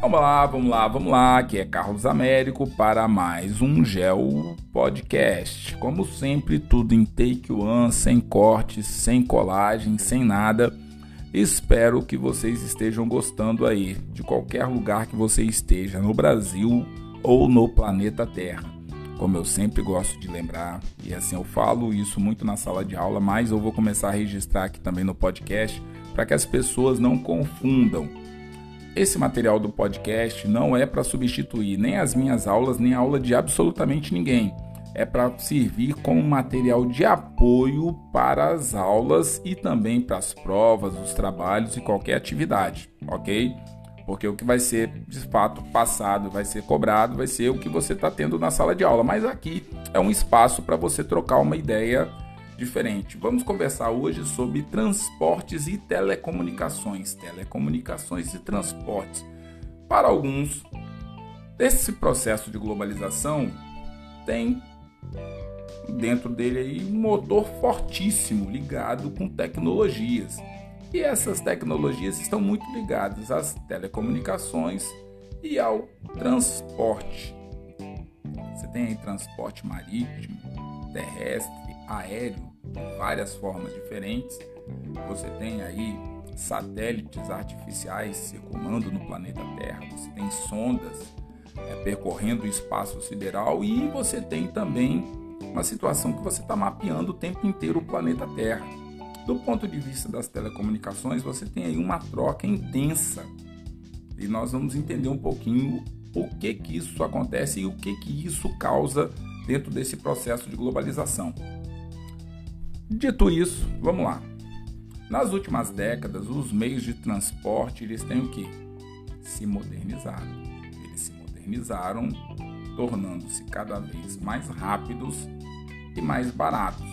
Vamos lá, vamos lá, vamos lá. Aqui é Carlos Américo para mais um Gel Podcast. Como sempre, tudo em take one, sem cortes, sem colagem, sem nada. Espero que vocês estejam gostando aí, de qualquer lugar que você esteja, no Brasil ou no planeta Terra. Como eu sempre gosto de lembrar, e assim eu falo isso muito na sala de aula, mas eu vou começar a registrar aqui também no podcast para que as pessoas não confundam esse material do podcast não é para substituir nem as minhas aulas, nem a aula de absolutamente ninguém. É para servir como material de apoio para as aulas e também para as provas, os trabalhos e qualquer atividade, ok? Porque o que vai ser de fato passado, vai ser cobrado, vai ser o que você está tendo na sala de aula. Mas aqui é um espaço para você trocar uma ideia diferente. Vamos conversar hoje sobre transportes e telecomunicações. Telecomunicações e transportes. Para alguns, esse processo de globalização tem dentro dele aí um motor fortíssimo ligado com tecnologias. E essas tecnologias estão muito ligadas às telecomunicações e ao transporte. Você tem aí transporte marítimo, terrestre, aéreo de várias formas diferentes. Você tem aí satélites artificiais circulando no planeta Terra, você tem sondas é, percorrendo o espaço sideral e você tem também uma situação que você está mapeando o tempo inteiro o planeta Terra. Do ponto de vista das telecomunicações, você tem aí uma troca intensa e nós vamos entender um pouquinho o que que isso acontece e o que que isso causa dentro desse processo de globalização. Dito isso, vamos lá. Nas últimas décadas, os meios de transporte eles têm o que? Se modernizado. Eles se modernizaram, tornando-se cada vez mais rápidos e mais baratos.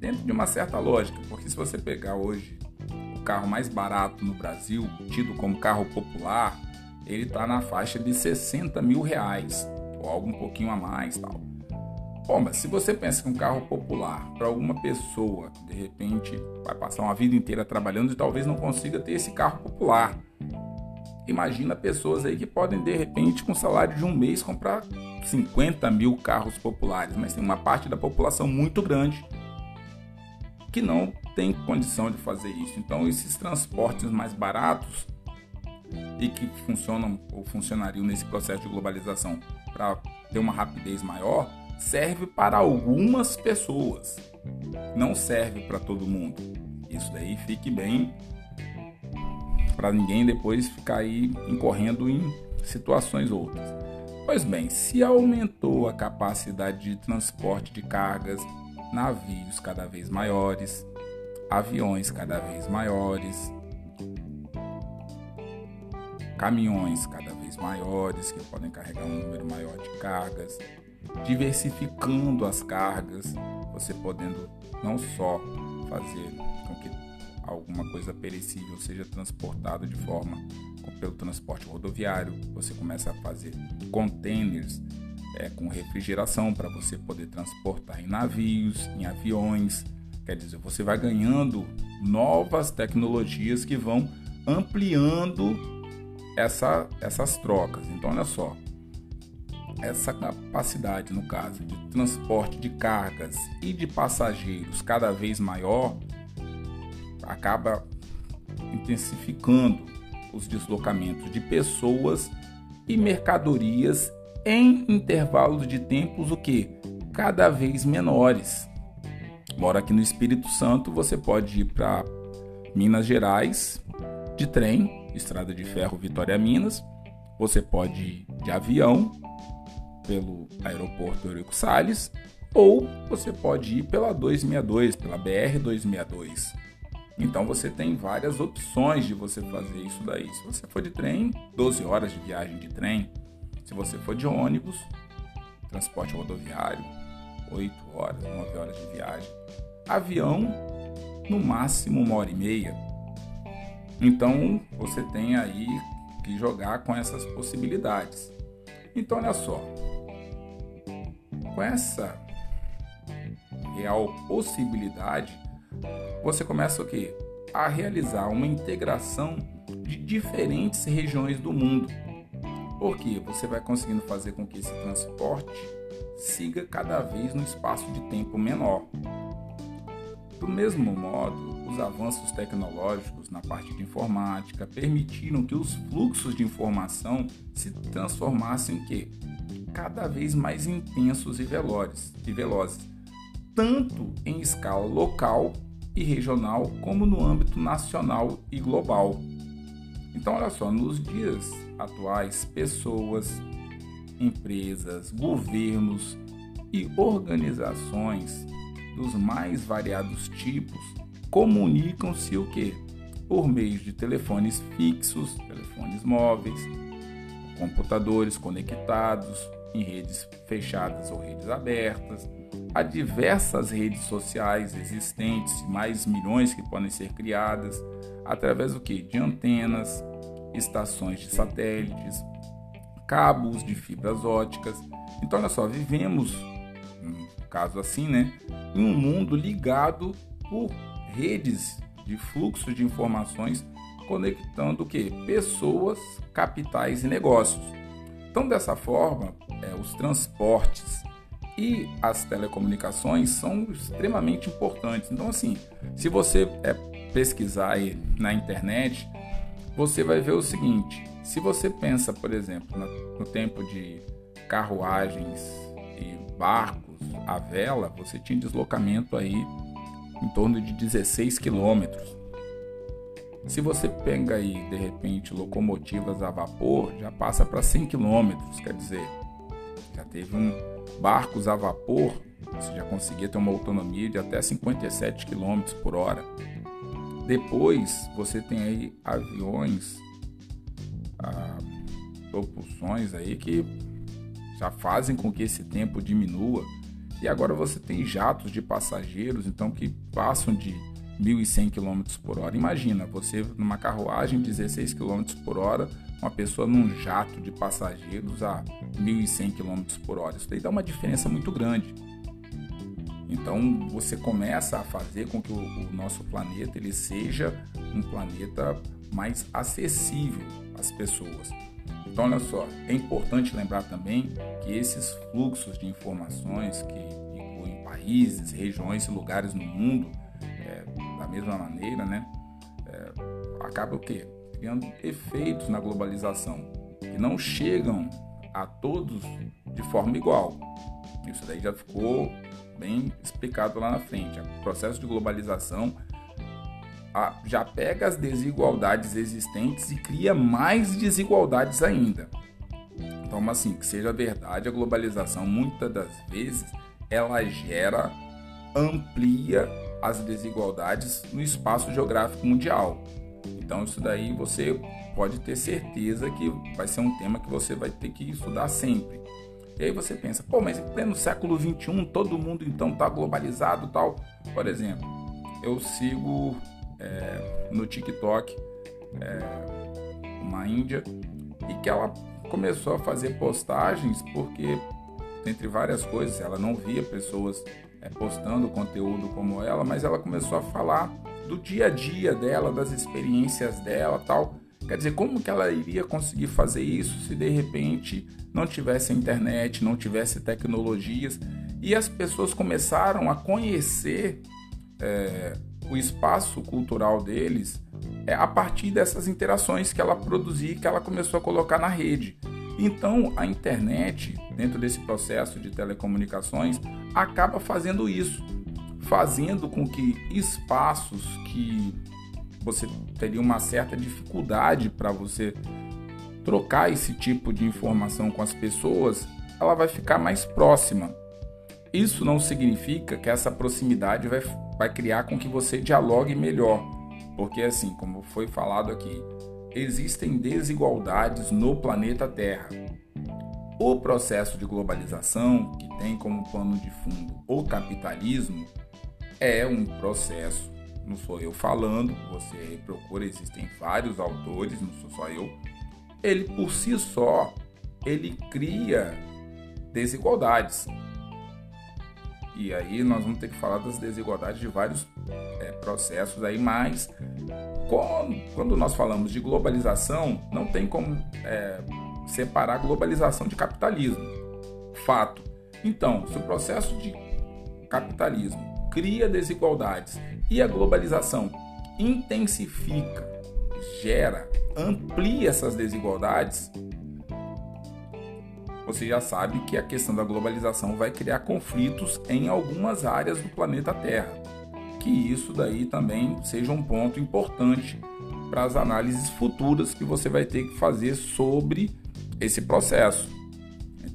Dentro de uma certa lógica, porque se você pegar hoje o carro mais barato no Brasil, tido como carro popular, ele está na faixa de 60 mil reais, ou algo um pouquinho a mais tal. Bom, mas se você pensa que um carro popular para alguma pessoa, de repente, vai passar uma vida inteira trabalhando e talvez não consiga ter esse carro popular. Imagina pessoas aí que podem, de repente, com salário de um mês, comprar 50 mil carros populares, mas tem uma parte da população muito grande que não tem condição de fazer isso. Então, esses transportes mais baratos e que funcionam ou funcionariam nesse processo de globalização para ter uma rapidez maior, serve para algumas pessoas, não serve para todo mundo. Isso daí fique bem para ninguém depois ficar aí incorrendo em situações outras. Pois bem, se aumentou a capacidade de transporte de cargas, navios cada vez maiores, aviões cada vez maiores, caminhões cada vez maiores que podem carregar um número maior de cargas, diversificando as cargas, você podendo não só fazer com que alguma coisa perecível seja transportada de forma pelo transporte rodoviário, você começa a fazer containers é, com refrigeração para você poder transportar em navios, em aviões. Quer dizer, você vai ganhando novas tecnologias que vão ampliando essa, essas trocas. Então, olha só, essa capacidade, no caso, de transporte de cargas e de passageiros cada vez maior, acaba intensificando os deslocamentos de pessoas e mercadorias em intervalos de tempos o que cada vez menores. Mora aqui no Espírito Santo, você pode ir para Minas Gerais de trem, estrada de ferro Vitória Minas. Você pode ir de avião pelo aeroporto Eurico Salles ou você pode ir pela 262, pela BR 262. Então você tem várias opções de você fazer isso daí. Se você for de trem, 12 horas de viagem de trem. Se você for de ônibus, transporte rodoviário, 8 horas, 9 horas de viagem. Avião, no máximo uma hora e meia. Então você tem aí que jogar com essas possibilidades. Então olha só, com essa real possibilidade, você começa o quê? a realizar uma integração de diferentes regiões do mundo. Porque você vai conseguindo fazer com que esse transporte siga cada vez no espaço de tempo menor. Do mesmo modo, os avanços tecnológicos na parte de informática permitiram que os fluxos de informação se transformassem em quê? Cada vez mais intensos e velozes, e velozes, tanto em escala local e regional como no âmbito nacional e global. Então, olha só, nos dias atuais, pessoas, empresas, governos e organizações dos mais variados tipos comunicam-se o que? Por meio de telefones fixos, telefones móveis, computadores conectados em redes fechadas ou redes abertas, há diversas redes sociais existentes, mais milhões que podem ser criadas através do que? De antenas, estações de satélites, cabos de fibras óticas. Então, olha só, vivemos, um caso assim, né, em um mundo ligado por redes de fluxo de informações conectando o que? Pessoas, capitais e negócios. Então, dessa forma, os transportes e as telecomunicações são extremamente importantes. Então, assim, se você é, pesquisar aí na internet, você vai ver o seguinte: se você pensa, por exemplo, no tempo de carruagens e barcos a vela, você tinha deslocamento aí em torno de 16 quilômetros. Se você pega aí, de repente, locomotivas a vapor, já passa para 100 quilômetros, quer dizer, já teve um barcos a vapor, você já conseguia ter uma autonomia de até 57 km por hora. Depois você tem aí aviões, ah, propulsões aí que já fazem com que esse tempo diminua. E agora você tem jatos de passageiros, então que passam de 1.100 km por hora. Imagina você numa carruagem 16 km por hora, uma pessoa num jato de passageiros a 1.100 km por hora. Isso daí dá uma diferença muito grande. Então você começa a fazer com que o, o nosso planeta ele seja um planeta mais acessível às pessoas. Então, olha só, é importante lembrar também que esses fluxos de informações que incluem países, regiões e lugares no mundo, da mesma maneira, né, é, acaba o quê? Criando efeitos na globalização que não chegam a todos de forma igual. Isso daí já ficou bem explicado lá na frente. O processo de globalização já pega as desigualdades existentes e cria mais desigualdades ainda. Então, assim, que seja verdade, a globalização muitas das vezes ela gera, amplia as desigualdades no espaço geográfico mundial. Então, isso daí você pode ter certeza que vai ser um tema que você vai ter que estudar sempre. E aí você pensa, pô, mas em pleno século XXI todo mundo então está globalizado tal. Por exemplo, eu sigo é, no TikTok é, uma índia e que ela começou a fazer postagens porque, entre várias coisas, ela não via pessoas é, postando conteúdo como ela, mas ela começou a falar do dia a dia dela, das experiências dela, tal. Quer dizer, como que ela iria conseguir fazer isso se de repente não tivesse internet, não tivesse tecnologias? E as pessoas começaram a conhecer é, o espaço cultural deles é, a partir dessas interações que ela produzia que ela começou a colocar na rede. Então, a internet, dentro desse processo de telecomunicações, acaba fazendo isso, fazendo com que espaços que você teria uma certa dificuldade para você trocar esse tipo de informação com as pessoas, ela vai ficar mais próxima. Isso não significa que essa proximidade vai, vai criar com que você dialogue melhor, porque assim, como foi falado aqui, existem desigualdades no planeta Terra. O processo de globalização, que tem como pano de fundo o capitalismo, é um processo, não sou eu falando, você procura, existem vários autores, não sou só eu. Ele por si só, ele cria desigualdades. E aí nós vamos ter que falar das desigualdades de vários é, processos aí, mas quando nós falamos de globalização, não tem como é, separar globalização de capitalismo. Fato. Então, se o processo de capitalismo cria desigualdades e a globalização intensifica, gera, amplia essas desigualdades, você já sabe que a questão da globalização vai criar conflitos em algumas áreas do planeta Terra. Que isso daí também seja um ponto importante para as análises futuras que você vai ter que fazer sobre esse processo.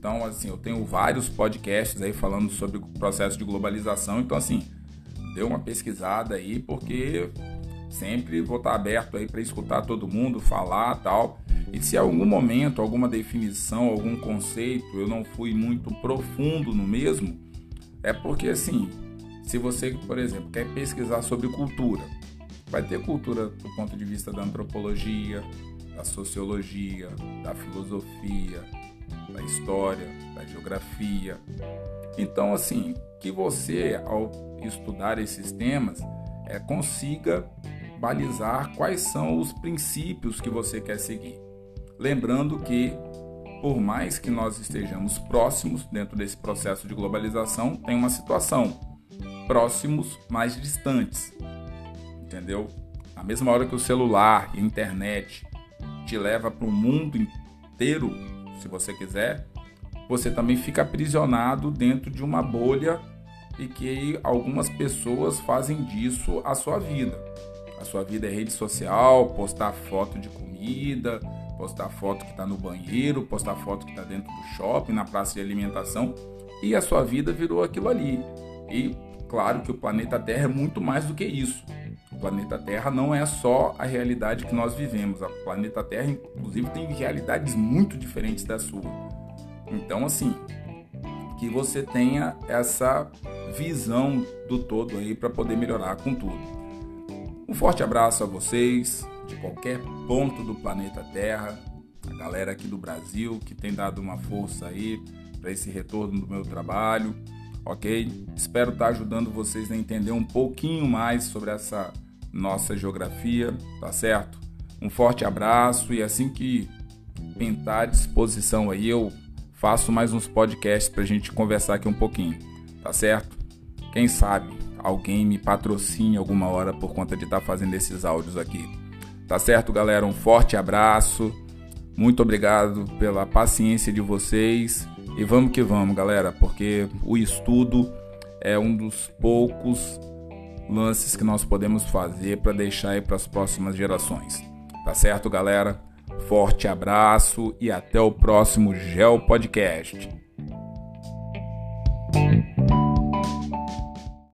Então, assim, eu tenho vários podcasts aí falando sobre o processo de globalização. Então, assim, dê uma pesquisada aí, porque sempre vou estar aberto aí para escutar todo mundo falar tal. E se algum momento, alguma definição, algum conceito, eu não fui muito profundo no mesmo, é porque assim, se você, por exemplo, quer pesquisar sobre cultura, vai ter cultura do ponto de vista da antropologia, da sociologia, da filosofia, da história, da geografia. Então, assim, que você, ao estudar esses temas, é, consiga balizar quais são os princípios que você quer seguir. Lembrando que, por mais que nós estejamos próximos dentro desse processo de globalização, tem uma situação próximos, mais distantes. Entendeu? A mesma hora que o celular e a internet te leva para o mundo inteiro, se você quiser, você também fica aprisionado dentro de uma bolha e que algumas pessoas fazem disso a sua vida. A sua vida é rede social, postar foto de comida, postar foto que está no banheiro, postar foto que está dentro do shopping, na praça de alimentação, e a sua vida virou aquilo ali. E claro que o planeta Terra é muito mais do que isso. Planeta Terra não é só a realidade que nós vivemos. O planeta Terra, inclusive, tem realidades muito diferentes da sua. Então, assim, que você tenha essa visão do todo aí para poder melhorar com tudo. Um forte abraço a vocês de qualquer ponto do planeta Terra, a galera aqui do Brasil que tem dado uma força aí para esse retorno do meu trabalho, ok? Espero estar tá ajudando vocês a entender um pouquinho mais sobre essa nossa geografia, tá certo? Um forte abraço e assim que pintar à disposição aí, eu faço mais uns podcasts para a gente conversar aqui um pouquinho, tá certo? Quem sabe alguém me patrocine alguma hora por conta de estar tá fazendo esses áudios aqui. Tá certo, galera? Um forte abraço. Muito obrigado pela paciência de vocês. E vamos que vamos, galera, porque o estudo é um dos poucos lances que nós podemos fazer para deixar aí para as próximas gerações. Tá certo, galera? Forte abraço e até o próximo Gel Podcast.